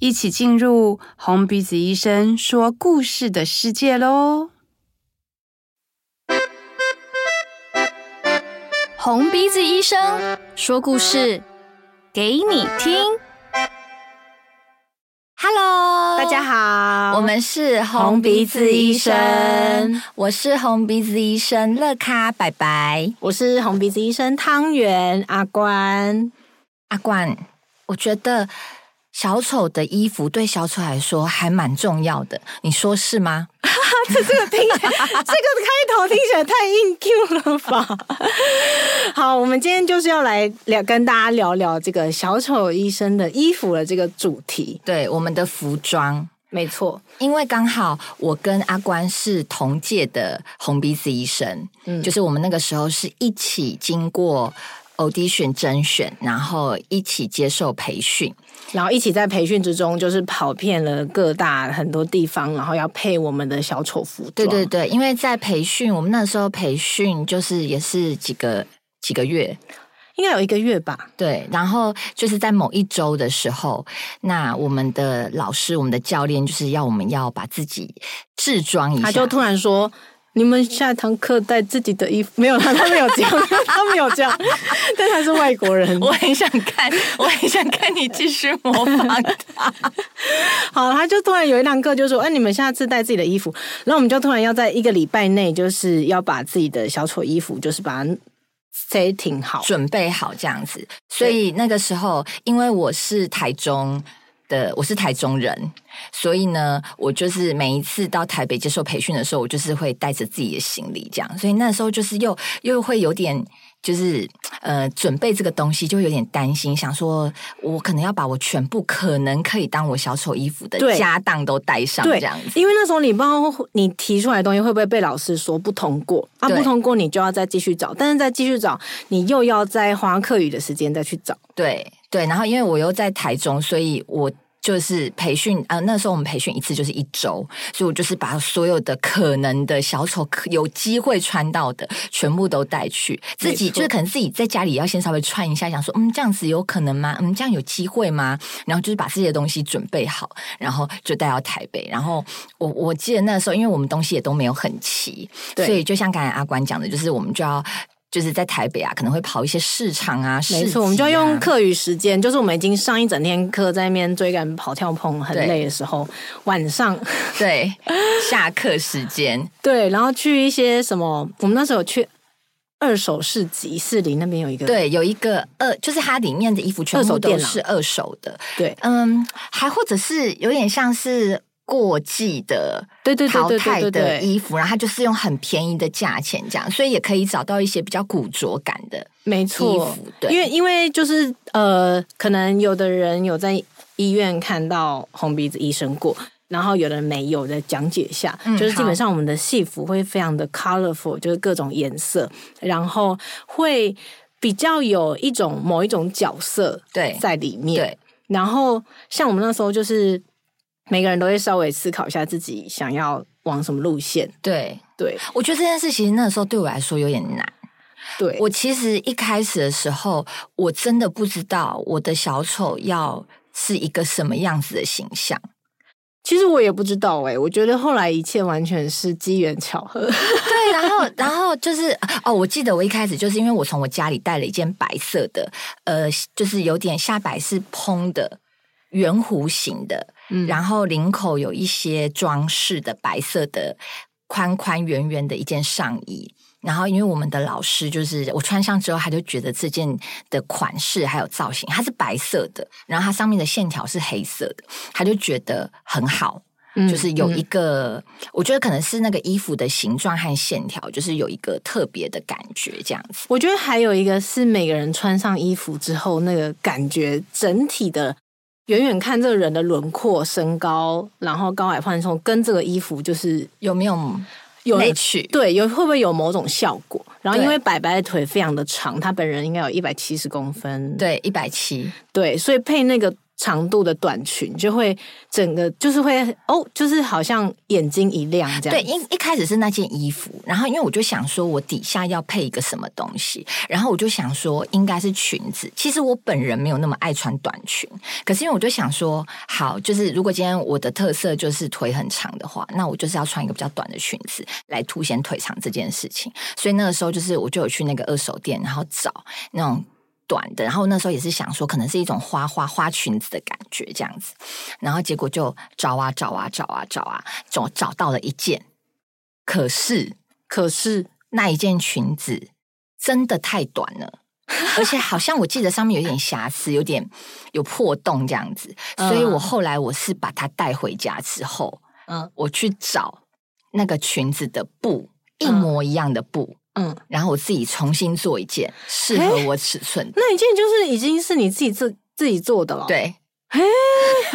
一起进入红鼻子医生说故事的世界喽！红鼻子医生说故事给你听。Hello，大家好，我们是红鼻子医生，我是红鼻子医生乐咖白白，我是红鼻子医生汤圆阿关阿关，我觉得。小丑的衣服对小丑来说还蛮重要的，你说是吗？这 这个听 这个开头听起来太硬 Q 了吧？好，我们今天就是要来聊，跟大家聊聊这个小丑医生的衣服的这个主题。对，我们的服装，没错，因为刚好我跟阿关是同届的红鼻子医生，嗯，就是我们那个时候是一起经过 audition 甄选，然后一起接受培训。然后一起在培训之中，就是跑遍了各大很多地方，然后要配我们的小丑服装。对对对，因为在培训，我们那时候培训就是也是几个几个月，应该有一个月吧。对，然后就是在某一周的时候，那我们的老师、我们的教练就是要我们要把自己制装一下，他就突然说。你们下一堂课带自己的衣服没有？他他没有这样，他没有这样，但他是外国人。我很想看，我很想看你继续模仿他。好，他就突然有一堂课就说：“哎，你们下次带自己的衣服。”然后我们就突然要在一个礼拜内，就是要把自己的小丑衣服，就是把它 setting 好，准备好这样子。所以那个时候，因为我是台中。的我是台中人，所以呢，我就是每一次到台北接受培训的时候，我就是会带着自己的行李这样，所以那时候就是又又会有点就是呃准备这个东西，就会有点担心，想说我可能要把我全部可能可以当我小丑衣服的家当都带上这样子，因为那时候你不知道你提出来的东西会不会被老师说不通过？啊，不通过你就要再继续找，但是再继续找，你又要再花课余的时间再去找，对。对，然后因为我又在台中，所以我就是培训，啊，那时候我们培训一次就是一周，所以我就是把所有的可能的小丑有机会穿到的全部都带去，自己就是可能自己在家里要先稍微穿一下，想说，嗯，这样子有可能吗？嗯，这样有机会吗？然后就是把这些东西准备好，然后就带到台北。然后我我记得那时候，因为我们东西也都没有很齐，对，所以就像刚才阿关讲的，就是我们就要。就是在台北啊，可能会跑一些市场啊，没错，啊、我们就要用课余时间，就是我们已经上一整天课，在那边追赶、跑跳碰，很累的时候，晚上。对 下课时间，对，然后去一些什么，我们那时候有去二手市集，士林那边有一个，对，有一个二，就是它里面的衣服全部都是二手的，对，嗯，还或者是有点像是。过季的、对对淘汰的衣服，然后它就是用很便宜的价钱这样，所以也可以找到一些比较古着感的，没错。对，因为因为就是呃，可能有的人有在医院看到红鼻子医生过，然后有的人没有，的讲解一下，嗯、就是基本上我们的戏服会非常的 colorful，就是各种颜色，然后会比较有一种某一种角色对在里面。对，然后像我们那时候就是。每个人都会稍微思考一下自己想要往什么路线。对对，我觉得这件事其实那个时候对我来说有点难。对，我其实一开始的时候，我真的不知道我的小丑要是一个什么样子的形象。其实我也不知道哎、欸，我觉得后来一切完全是机缘巧合。对，然后 然后就是哦，我记得我一开始就是因为我从我家里带了一件白色的，呃，就是有点下摆是蓬的圆弧形的。嗯，然后领口有一些装饰的白色的宽宽圆圆的一件上衣，然后因为我们的老师就是我穿上之后，他就觉得这件的款式还有造型，它是白色的，然后它上面的线条是黑色的，他就觉得很好，嗯，就是有一个，嗯，我觉得可能是那个衣服的形状和线条，就是有一个特别的感觉，这样子。我觉得还有一个是每个人穿上衣服之后，那个感觉整体的。远远看这个人的轮廓、身高，然后高矮胖瘦，跟这个衣服就是有没有有内趣？对，有会不会有某种效果？然后因为白白的腿非常的长，他本人应该有一百七十公分，对，一百七，对，所以配那个。长度的短裙就会整个就是会哦，就是好像眼睛一亮这样。对，一一开始是那件衣服，然后因为我就想说，我底下要配一个什么东西，然后我就想说应该是裙子。其实我本人没有那么爱穿短裙，可是因为我就想说，好，就是如果今天我的特色就是腿很长的话，那我就是要穿一个比较短的裙子来凸显腿长这件事情。所以那个时候就是我就有去那个二手店，然后找那种。短的，然后那时候也是想说，可能是一种花花花裙子的感觉这样子，然后结果就找啊找啊找啊找啊，找找到了一件，可是可是那一件裙子真的太短了，而且好像我记得上面有点瑕疵，有点有破洞这样子，所以我后来我是把它带回家之后，嗯，我去找那个裙子的布一模一样的布。嗯，然后我自己重新做一件适合我尺寸的，那一件就是已经是你自己自自己做的了。对。哎，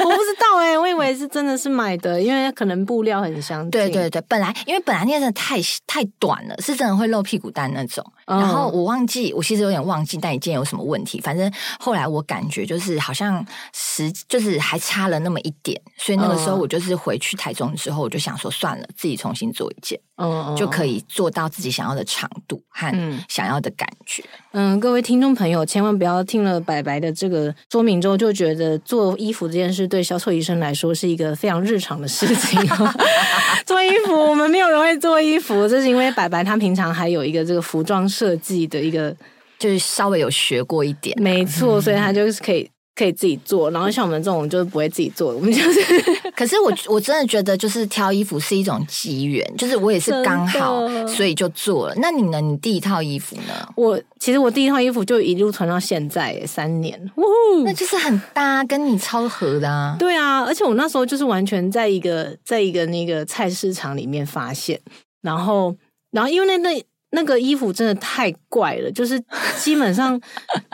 我不知道哎，我以为是真的是买的，因为可能布料很相近。对对对，本来因为本来那件真的太太短了，是真的会露屁股蛋那种。然后我忘记，我其实有点忘记那一件有什么问题。反正后来我感觉就是好像实就是还差了那么一点，所以那个时候我就是回去台中之后，我就想说算了，自己重新做一件，嗯，就可以做到自己想要的长度和想要的感觉。嗯，各位听众朋友，千万不要听了白白的这个说明之后就觉得做。做衣服这件事对销售医生来说是一个非常日常的事情。做衣服，我们没有人会做衣服，这是因为白白他平常还有一个这个服装设计的一个，就是稍微有学过一点。没错，所以他就是可以。可以自己做，然后像我们这种就是不会自己做，我们就是。可是我 我真的觉得，就是挑衣服是一种机缘，就是我也是刚好，所以就做了。那你呢？你第一套衣服呢？我其实我第一套衣服就一路穿到现在，三年，那就是很搭，跟你超合的啊。对啊，而且我那时候就是完全在一个在一个那个菜市场里面发现，然后然后因为那那。那个衣服真的太怪了，就是基本上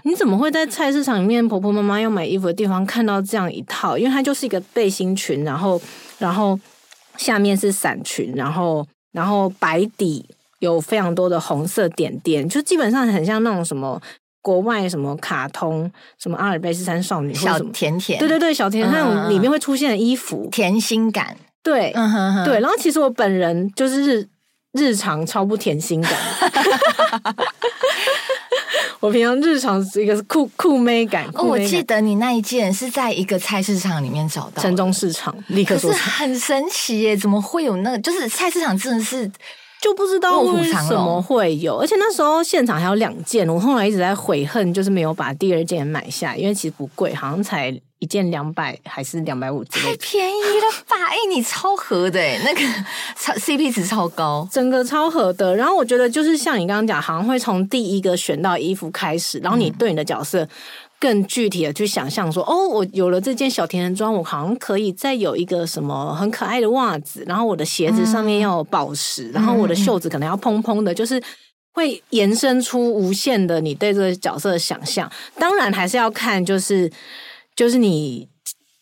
你怎么会在菜市场里面婆婆妈妈要买衣服的地方看到这样一套？因为它就是一个背心裙，然后然后下面是伞裙，然后然后白底有非常多的红色点点，就基本上很像那种什么国外什么卡通，什么阿尔卑斯山少女小甜甜，对对对，小甜甜那种里面会出现的衣服，甜心感，对，嗯哼哼，对。然后其实我本人就是。日常超不甜心感，我平常日常是一个酷酷妹感。哦，我记得你那一件是在一个菜市场里面找到，城中市场立刻说，是很神奇耶！怎么会有那个？就是菜市场真的是就不知道为什么会有，而且那时候现场还有两件，我后来一直在悔恨，就是没有把第二件买下，因为其实不贵，好像才。一件两百还是两百五？太便宜了吧！哎、欸，你超合的哎，那个超 CP 值超高，整个超合的。然后我觉得就是像你刚刚讲，好像会从第一个选到衣服开始，然后你对你的角色更具体的去想象说，嗯、哦，我有了这件小甜甜装，我好像可以再有一个什么很可爱的袜子，然后我的鞋子上面要有宝石，嗯、然后我的袖子可能要蓬蓬的，就是会延伸出无限的你对这个角色的想象。当然还是要看就是。就是你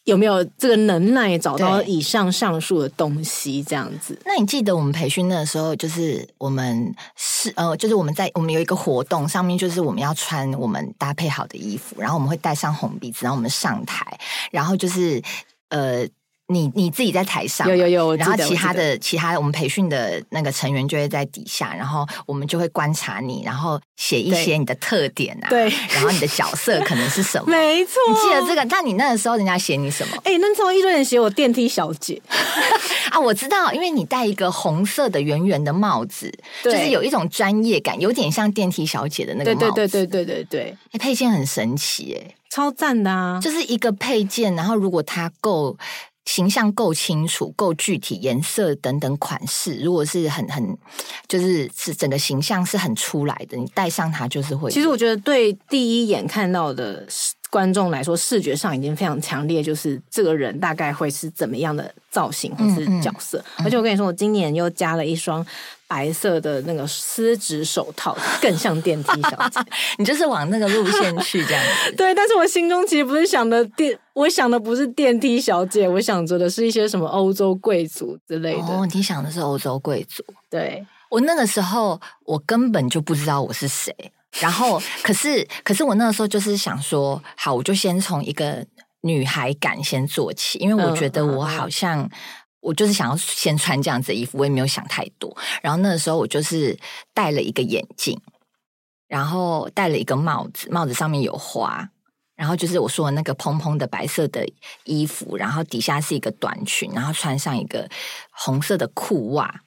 有没有这个能耐找到以上上述的东西，这样子？那你记得我们培训的时候，就是我们是呃，就是我们在我们有一个活动，上面就是我们要穿我们搭配好的衣服，然后我们会戴上红鼻子，然后我们上台，然后就是呃。你你自己在台上，有有有，然后其他的其他我们培训的那个成员就会在底下，然后我们就会观察你，然后写一些你的特点啊，对，然后你的角色可能是什么？没错，你记得这个？那你那个时候人家写你什么？哎、欸，那时候一堆人写我电梯小姐 啊，我知道，因为你戴一个红色的圆圆的帽子，就是有一种专业感，有点像电梯小姐的那个帽子，对对对对对对对，哎，配件很神奇，哎，超赞的啊，就是一个配件，然后如果它够。形象够清楚、够具体，颜色等等款式，如果是很很，就是是整个形象是很出来的，你戴上它就是会。其实我觉得对第一眼看到的观众来说，视觉上已经非常强烈，就是这个人大概会是怎么样的造型或是角色。嗯嗯、而且我跟你说，我今年又加了一双白色的那个丝质手套，更像电梯小姐。你就是往那个路线去这样子。对，但是我心中其实不是想的电，我想的不是电梯小姐，我想着的是一些什么欧洲贵族之类的。哦，你想的是欧洲贵族？对，我那个时候，我根本就不知道我是谁。然后，可是，可是我那个时候就是想说，好，我就先从一个女孩感先做起，因为我觉得我好像，嗯、我就是想要先穿这样子的衣服，我也没有想太多。然后那个时候我就是戴了一个眼镜，然后戴了一个帽子，帽子上面有花，然后就是我说的那个蓬蓬的白色的衣服，然后底下是一个短裙，然后穿上一个红色的裤袜，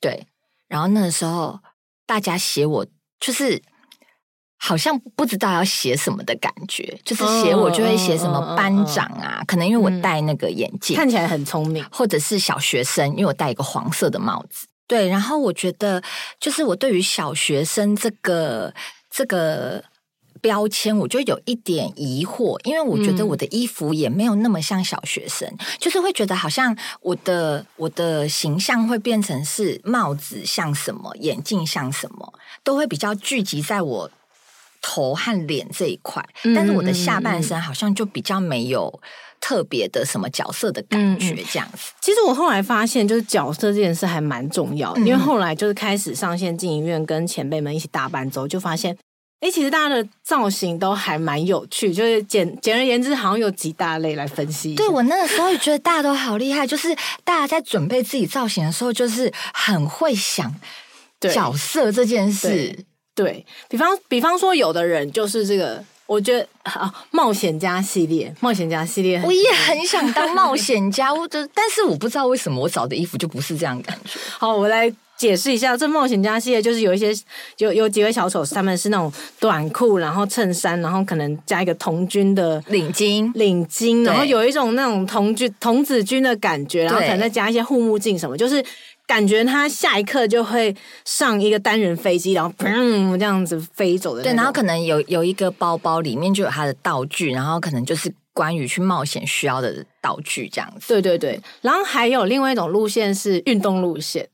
对。然后那个时候大家写我就是。好像不知道要写什么的感觉，就是写我就会写什么班长啊，可能因为我戴那个眼镜，看起来很聪明，或者是小学生，因为我戴一个黄色的帽子。对，然后我觉得，就是我对于小学生这个这个标签，我就有一点疑惑，因为我觉得我的衣服也没有那么像小学生，就是会觉得好像我的我的形象会变成是帽子像什么，眼镜像什么，都会比较聚集在我。头和脸这一块，但是我的下半身好像就比较没有特别的什么角色的感觉，这样子。其实我后来发现，就是角色这件事还蛮重要的，因为后来就是开始上线进影院，跟前辈们一起打扮之后，就发现，哎，其实大家的造型都还蛮有趣。就是简简而言之，好像有几大类来分析。对，我那个时候也觉得大家都好厉害，就是大家在准备自己造型的时候，就是很会想角色这件事。对，比方，比方说，有的人就是这个，我觉得啊，冒险家系列，冒险家系列，我也很想当冒 险家，我就，但是我不知道为什么我找的衣服就不是这样感觉。好，我来解释一下，这冒险家系列就是有一些有有几位小丑，他们是那种短裤，然后衬衫，然后可能加一个童军的领巾，领巾，然后有一种那种童军童子军的感觉，然后可能再加一些护目镜什么，就是。感觉他下一刻就会上一个单人飞机，然后砰这样子飞走的。对，然后可能有有一个包包，里面就有他的道具，然后可能就是关于去冒险需要的道具这样子。对对对，然后还有另外一种路线是运动路线，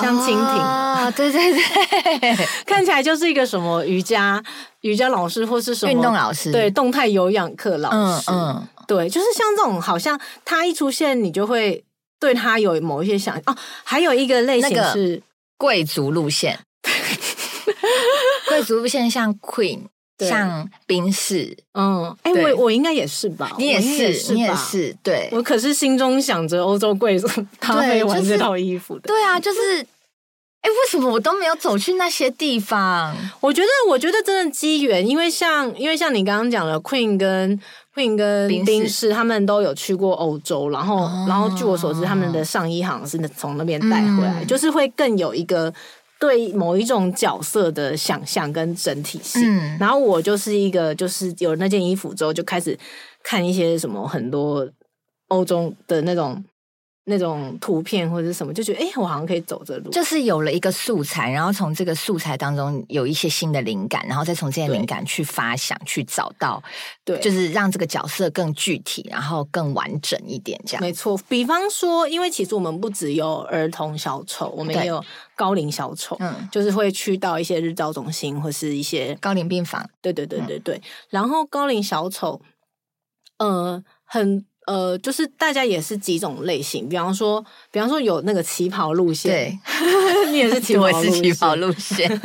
像蜻蜓啊，对对对，看起来就是一个什么瑜伽瑜伽老师或是什么运动老师，对，动态有氧课老师，嗯嗯，对，就是像这种，好像他一出现，你就会。对他有某一些想哦，还有一个类型是贵族路线，贵族路线像 Queen，像宾士，嗯，哎，我我应该也是吧？你也是，你也是，对，我可是心中想着欧洲贵族，他会玩这套衣服的，对啊，就是，哎，为什么我都没有走去那些地方？我觉得，我觉得真的机缘，因为像，因为像你刚刚讲的 Queen 跟。Queen 跟宾士他们都有去过欧洲，然后，哦、然后据我所知，他们的上衣好像是从那边带回来，嗯、就是会更有一个对某一种角色的想象跟整体性。嗯、然后我就是一个，就是有那件衣服之后，就开始看一些什么很多欧洲的那种。那种图片或者是什么，就觉得哎、欸，我好像可以走这路，就是有了一个素材，然后从这个素材当中有一些新的灵感，然后再从这些灵感去发想，去找到，对，就是让这个角色更具体，然后更完整一点，这样。没错，比方说，因为其实我们不只有儿童小丑，我们也有高龄小丑，嗯，就是会去到一些日照中心或是一些高龄病房，对对对对对。嗯、然后高龄小丑，呃，很。呃，就是大家也是几种类型，比方说，比方说有那个旗袍路线，对，你也是旗袍 路线，我是旗袍路线，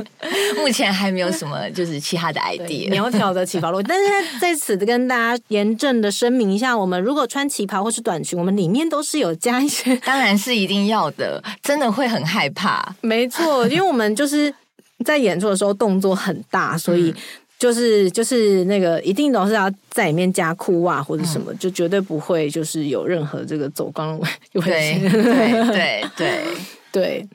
目前还没有什么就是其他的 idea，苗条的旗袍路线。但是在 此跟大家严正的声明一下，我们如果穿旗袍或是短裙，我们里面都是有加一些，当然是一定要的，真的会很害怕。没错，因为我们就是在演出的时候动作很大，所以。嗯就是就是那个一定都是要在里面加裤袜或者什么，嗯、就绝对不会就是有任何这个走光 危险。对对对对 对，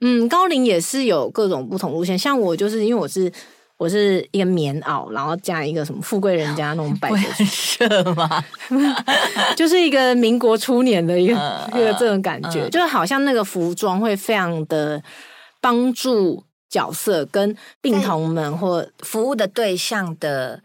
嗯，高龄也是有各种不同路线，像我就是因为我是我是一个棉袄，然后加一个什么富贵人家那种百褶吗？就是一个民国初年的一个、uh, uh, 一个这种感觉，uh, 就好像那个服装会非常的帮助。角色跟病童们或服务的对象的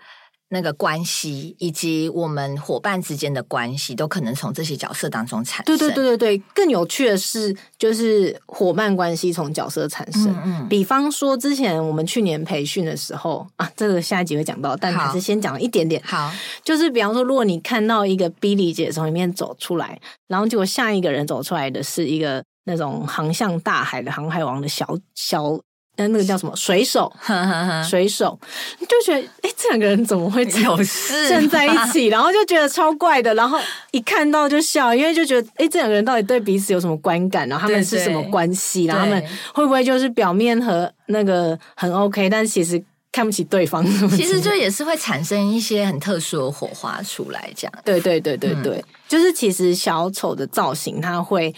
那个关系，以及我们伙伴之间的关系，都可能从这些角色当中产生。对对对对对，更有趣的是，就是伙伴关系从角色产生。嗯，嗯，比方说，之前我们去年培训的时候 啊，这个下一集会讲到，但还是先讲一点点。好，就是比方说，如果你看到一个 Billy 姐从里面走出来，然后结果下一个人走出来的是一个那种航向大海的航海王的小小。那那个叫什么水手？水手就觉得，哎、欸，这两个人怎么会有事站在一起？然后就觉得超怪的。然后一看到就笑，因为就觉得，哎、欸，这两个人到底对彼此有什么观感？然后他们是什么关系？然后他们会不会就是表面和那个很 OK，但其实看不起对方？其实就也是会产生一些很特殊的火花出来，这样。对对对对对，嗯、就是其实小丑的造型，它会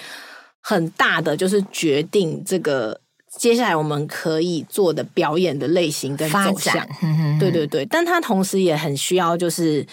很大的就是决定这个。接下来我们可以做的表演的类型跟走向，对对对，但它同时也很需要，就是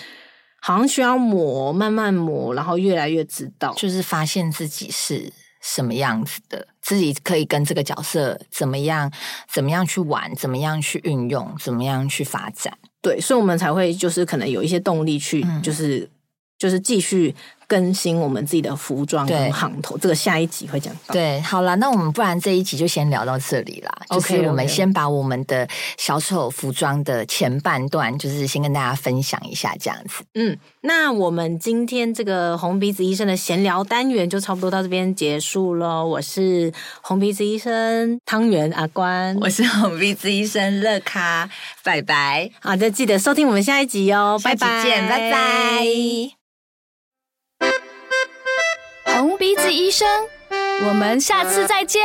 好像需要磨，慢慢磨，然后越来越知道，就是发现自己是什么样子的，自己可以跟这个角色怎么样，怎么样去玩，怎么样去运用，怎么样去发展，对，所以我们才会就是可能有一些动力去，就是、嗯、就是继续。更新我们自己的服装跟行头，这个下一集会讲到。对，好了，那我们不然这一集就先聊到这里啦。是我们先把我们的小丑服装的前半段，就是先跟大家分享一下这样子。嗯，那我们今天这个红鼻子医生的闲聊单元就差不多到这边结束了。我是红鼻子医生汤圆阿关，我是红鼻子医生乐咖，拜拜。好的，记得收听我们下一集哦，拜拜，见，拜拜。红鼻子医生我们下次再见。